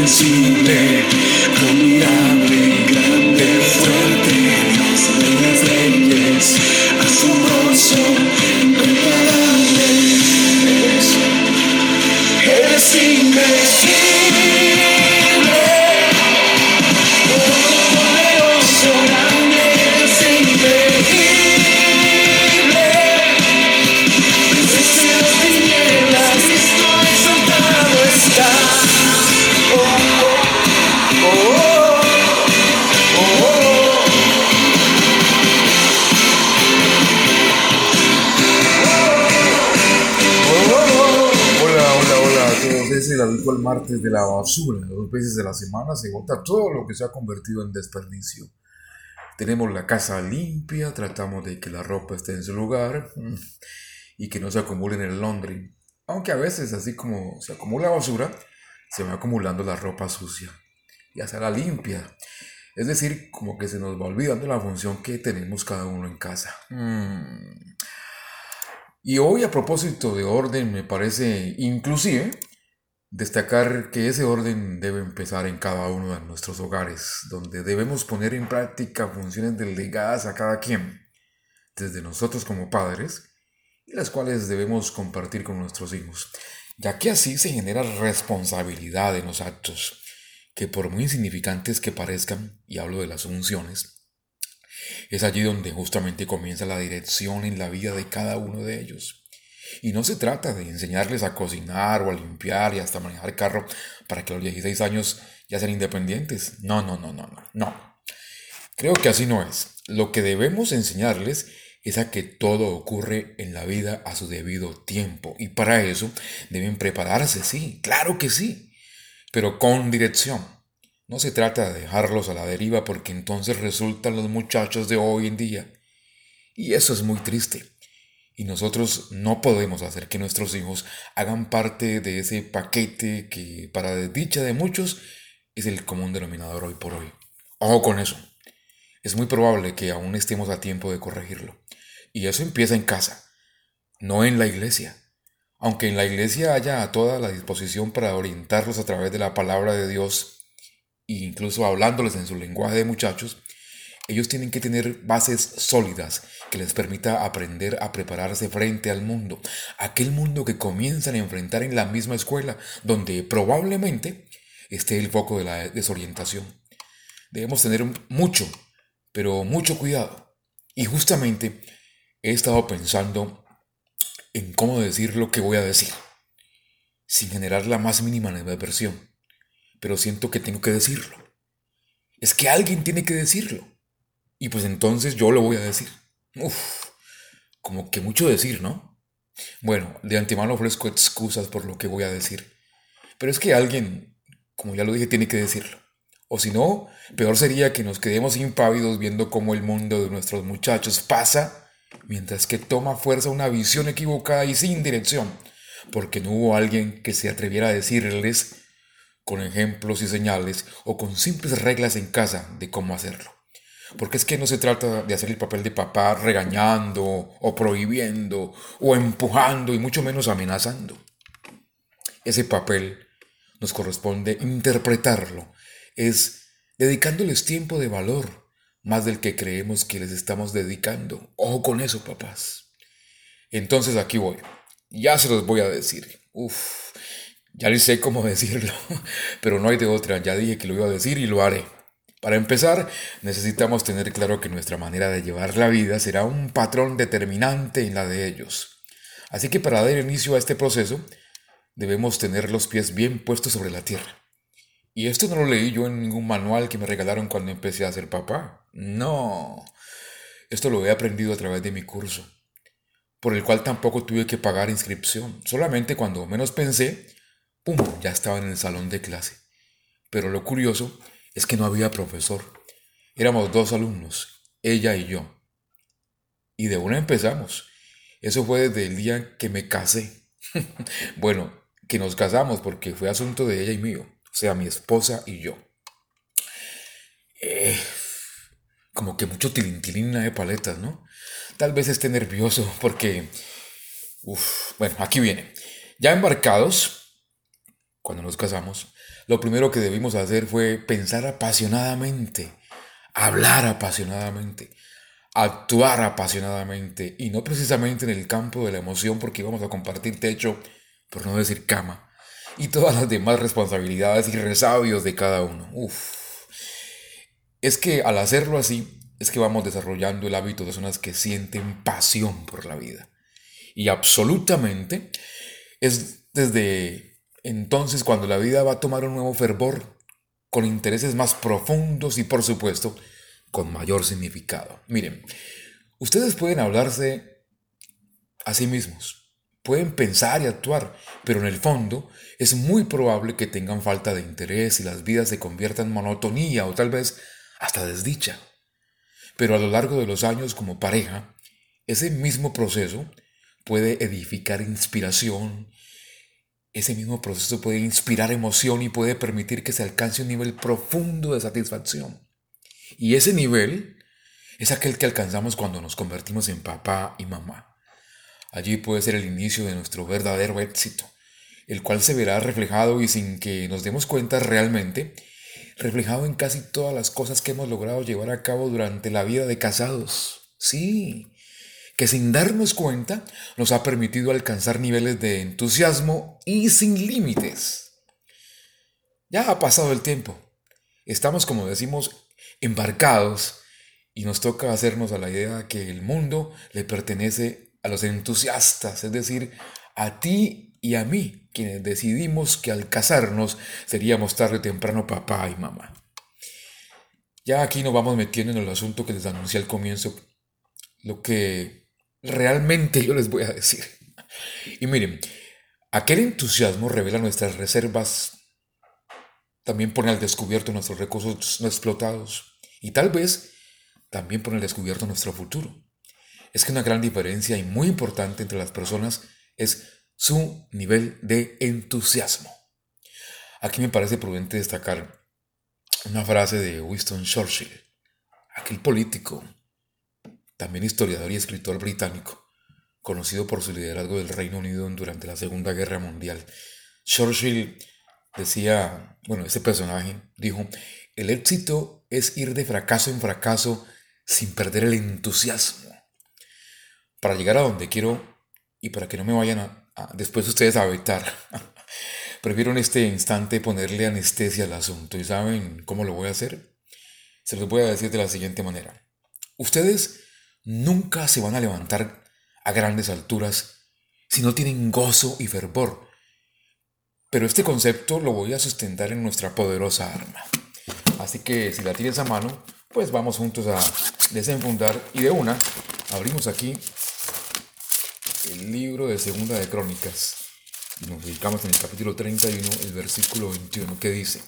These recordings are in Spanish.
incidente. El martes de la basura. Dos veces de la semana se bota todo lo que se ha convertido en desperdicio. Tenemos la casa limpia, tratamos de que la ropa esté en su lugar mm, y que no se acumule en el laundry. Aunque a veces, así como se acumula basura, se va acumulando la ropa sucia. Y hacia la limpia. Es decir, como que se nos va olvidando la función que tenemos cada uno en casa. Mm. Y hoy a propósito de orden, me parece inclusive destacar que ese orden debe empezar en cada uno de nuestros hogares, donde debemos poner en práctica funciones delegadas a cada quien, desde nosotros como padres, y las cuales debemos compartir con nuestros hijos, ya que así se genera responsabilidad en los actos, que por muy insignificantes que parezcan, y hablo de las funciones, es allí donde justamente comienza la dirección en la vida de cada uno de ellos. Y no se trata de enseñarles a cocinar o a limpiar y hasta manejar carro para que a los 16 años ya sean independientes. No, no, no, no, no, no. Creo que así no es. Lo que debemos enseñarles es a que todo ocurre en la vida a su debido tiempo. Y para eso deben prepararse, sí, claro que sí, pero con dirección. No se trata de dejarlos a la deriva porque entonces resultan los muchachos de hoy en día. Y eso es muy triste. Y nosotros no podemos hacer que nuestros hijos hagan parte de ese paquete que para desdicha de muchos es el común denominador hoy por hoy. Ojo con eso. Es muy probable que aún estemos a tiempo de corregirlo. Y eso empieza en casa, no en la iglesia. Aunque en la iglesia haya toda la disposición para orientarlos a través de la palabra de Dios e incluso hablándoles en su lenguaje de muchachos, ellos tienen que tener bases sólidas que les permita aprender a prepararse frente al mundo, aquel mundo que comienzan a enfrentar en la misma escuela, donde probablemente esté el foco de la desorientación. Debemos tener mucho, pero mucho cuidado. Y justamente he estado pensando en cómo decir lo que voy a decir, sin generar la más mínima animadversión pero siento que tengo que decirlo. Es que alguien tiene que decirlo. Y pues entonces yo lo voy a decir. Uf, como que mucho decir, ¿no? Bueno, de antemano ofrezco excusas por lo que voy a decir. Pero es que alguien, como ya lo dije, tiene que decirlo. O si no, peor sería que nos quedemos impávidos viendo cómo el mundo de nuestros muchachos pasa mientras que toma fuerza una visión equivocada y sin dirección, porque no hubo alguien que se atreviera a decirles con ejemplos y señales o con simples reglas en casa de cómo hacerlo. Porque es que no se trata de hacer el papel de papá regañando o prohibiendo o empujando y mucho menos amenazando. Ese papel nos corresponde interpretarlo, es dedicándoles tiempo de valor, más del que creemos que les estamos dedicando. Ojo con eso, papás. Entonces aquí voy. Ya se los voy a decir. Uf, ya ni sé cómo decirlo, pero no hay de otra, ya dije que lo iba a decir y lo haré. Para empezar, necesitamos tener claro que nuestra manera de llevar la vida será un patrón determinante en la de ellos. Así que para dar inicio a este proceso, debemos tener los pies bien puestos sobre la tierra. Y esto no lo leí yo en ningún manual que me regalaron cuando empecé a ser papá. No. Esto lo he aprendido a través de mi curso, por el cual tampoco tuve que pagar inscripción. Solamente cuando menos pensé, ¡pum! ya estaba en el salón de clase. Pero lo curioso es que no había profesor. Éramos dos alumnos, ella y yo. Y de una empezamos. Eso fue desde el día que me casé. bueno, que nos casamos porque fue asunto de ella y mío. O sea, mi esposa y yo. Eh, como que mucho tilintilina de paletas, ¿no? Tal vez esté nervioso porque... Bueno, aquí viene. Ya embarcados, cuando nos casamos, lo primero que debimos hacer fue pensar apasionadamente, hablar apasionadamente, actuar apasionadamente y no precisamente en el campo de la emoción porque íbamos a compartir techo, por no decir cama, y todas las demás responsabilidades y resabios de cada uno. Uf. Es que al hacerlo así, es que vamos desarrollando el hábito de personas que sienten pasión por la vida. Y absolutamente es desde entonces cuando la vida va a tomar un nuevo fervor con intereses más profundos y por supuesto con mayor significado. Miren, ustedes pueden hablarse a sí mismos, pueden pensar y actuar, pero en el fondo es muy probable que tengan falta de interés y las vidas se conviertan en monotonía o tal vez hasta desdicha. Pero a lo largo de los años como pareja, ese mismo proceso puede edificar inspiración, ese mismo proceso puede inspirar emoción y puede permitir que se alcance un nivel profundo de satisfacción. Y ese nivel es aquel que alcanzamos cuando nos convertimos en papá y mamá. Allí puede ser el inicio de nuestro verdadero éxito, el cual se verá reflejado y sin que nos demos cuenta realmente reflejado en casi todas las cosas que hemos logrado llevar a cabo durante la vida de casados. Sí, que sin darnos cuenta nos ha permitido alcanzar niveles de entusiasmo y sin límites. Ya ha pasado el tiempo. Estamos, como decimos, embarcados y nos toca hacernos a la idea que el mundo le pertenece a los entusiastas, es decir, a ti y a mí, quienes decidimos que al casarnos seríamos tarde o temprano papá y mamá. Ya aquí nos vamos metiendo en el asunto que les anuncié al comienzo, lo que realmente yo les voy a decir. Y miren, aquel entusiasmo revela nuestras reservas, también pone al descubierto nuestros recursos no explotados y tal vez también pone al descubierto nuestro futuro. Es que una gran diferencia y muy importante entre las personas es su nivel de entusiasmo. Aquí me parece prudente destacar una frase de Winston Churchill, aquel político, también historiador y escritor británico, conocido por su liderazgo del Reino Unido durante la Segunda Guerra Mundial. Churchill decía, bueno, ese personaje dijo, el éxito es ir de fracaso en fracaso sin perder el entusiasmo. Para llegar a donde quiero y para que no me vayan a, después ustedes a vetar. Prefiero en este instante ponerle anestesia al asunto. ¿Y saben cómo lo voy a hacer? Se los voy a decir de la siguiente manera. Ustedes nunca se van a levantar a grandes alturas si no tienen gozo y fervor. Pero este concepto lo voy a sustentar en nuestra poderosa arma. Así que si la tienes a mano, pues vamos juntos a desenfundar y de una abrimos aquí el libro de Segunda de Crónicas. Nos dedicamos en el capítulo 31, el versículo 21, que dice,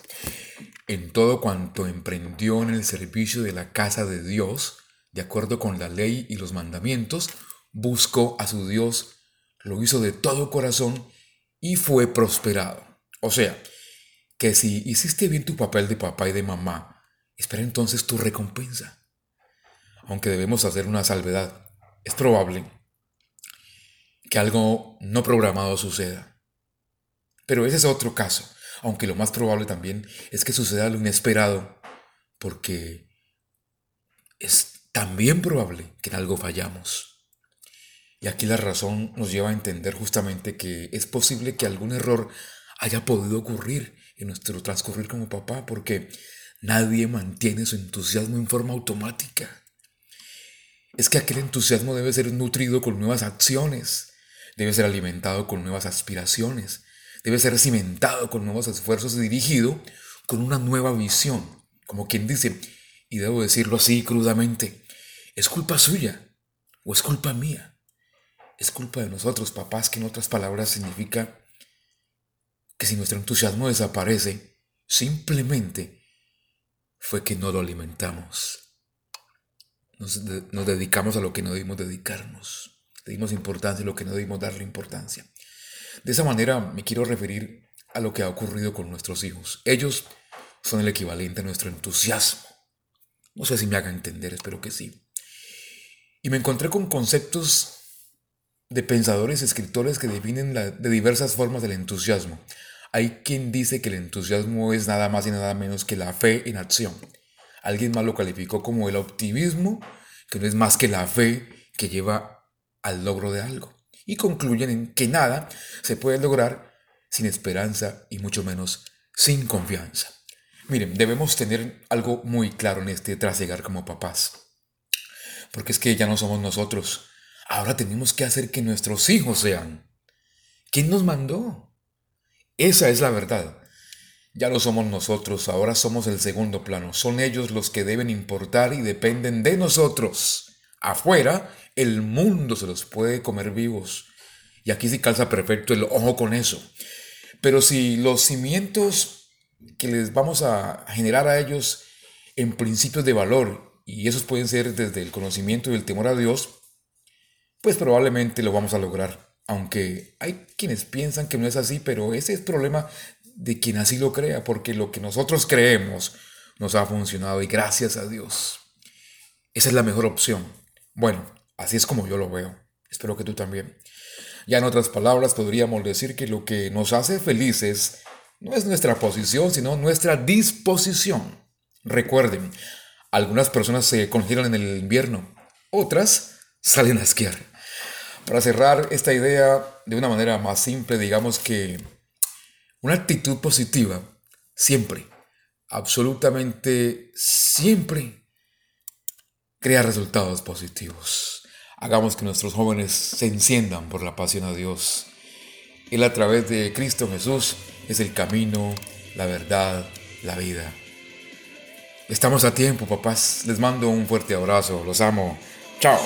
en todo cuanto emprendió en el servicio de la casa de Dios, de acuerdo con la ley y los mandamientos, buscó a su Dios, lo hizo de todo corazón y fue prosperado. O sea, que si hiciste bien tu papel de papá y de mamá, espera entonces tu recompensa. Aunque debemos hacer una salvedad, es probable que algo no programado suceda. Pero ese es otro caso, aunque lo más probable también es que suceda lo inesperado, porque es también probable que en algo fallamos. Y aquí la razón nos lleva a entender justamente que es posible que algún error haya podido ocurrir en nuestro transcurrir como papá, porque nadie mantiene su entusiasmo en forma automática. Es que aquel entusiasmo debe ser nutrido con nuevas acciones, debe ser alimentado con nuevas aspiraciones, debe ser cimentado con nuevos esfuerzos y dirigido con una nueva visión. Como quien dice, y debo decirlo así crudamente, es culpa suya o es culpa mía. Es culpa de nosotros, papás, que en otras palabras significa que si nuestro entusiasmo desaparece, simplemente fue que no lo alimentamos. Nos, dedicamos a lo que no debimos dedicarnos. Le dimos importancia a lo que no debimos darle importancia. De esa manera me quiero referir a lo que ha ocurrido con nuestros hijos. Ellos son el equivalente a nuestro entusiasmo. No sé si me haga entender, espero que sí. Y me encontré con conceptos de pensadores, escritores que definen de diversas formas el entusiasmo. Hay quien dice que el entusiasmo es nada más y nada menos que la fe en acción. Alguien más lo calificó como el optimismo, que no es más que la fe que lleva al logro de algo. Y concluyen en que nada se puede lograr sin esperanza y mucho menos sin confianza. Miren, debemos tener algo muy claro en este trasegar como papás. Porque es que ya no somos nosotros. Ahora tenemos que hacer que nuestros hijos sean. ¿Quién nos mandó? Esa es la verdad. Ya lo somos nosotros, ahora somos el segundo plano. Son ellos los que deben importar y dependen de nosotros. Afuera, el mundo se los puede comer vivos. Y aquí sí calza perfecto el ojo con eso. Pero si los cimientos que les vamos a generar a ellos en principios de valor, y esos pueden ser desde el conocimiento y el temor a Dios, pues probablemente lo vamos a lograr. Aunque hay quienes piensan que no es así, pero ese es el problema de quien así lo crea, porque lo que nosotros creemos nos ha funcionado y gracias a Dios. Esa es la mejor opción. Bueno, así es como yo lo veo. Espero que tú también. Ya en otras palabras, podríamos decir que lo que nos hace felices no es nuestra posición, sino nuestra disposición. Recuerden, algunas personas se congelan en el invierno, otras salen a esquiar. Para cerrar esta idea de una manera más simple, digamos que una actitud positiva siempre, absolutamente siempre, crea resultados positivos. Hagamos que nuestros jóvenes se enciendan por la pasión a Dios. Él a través de Cristo Jesús es el camino, la verdad, la vida. Estamos a tiempo, papás. Les mando un fuerte abrazo. Los amo. Chao.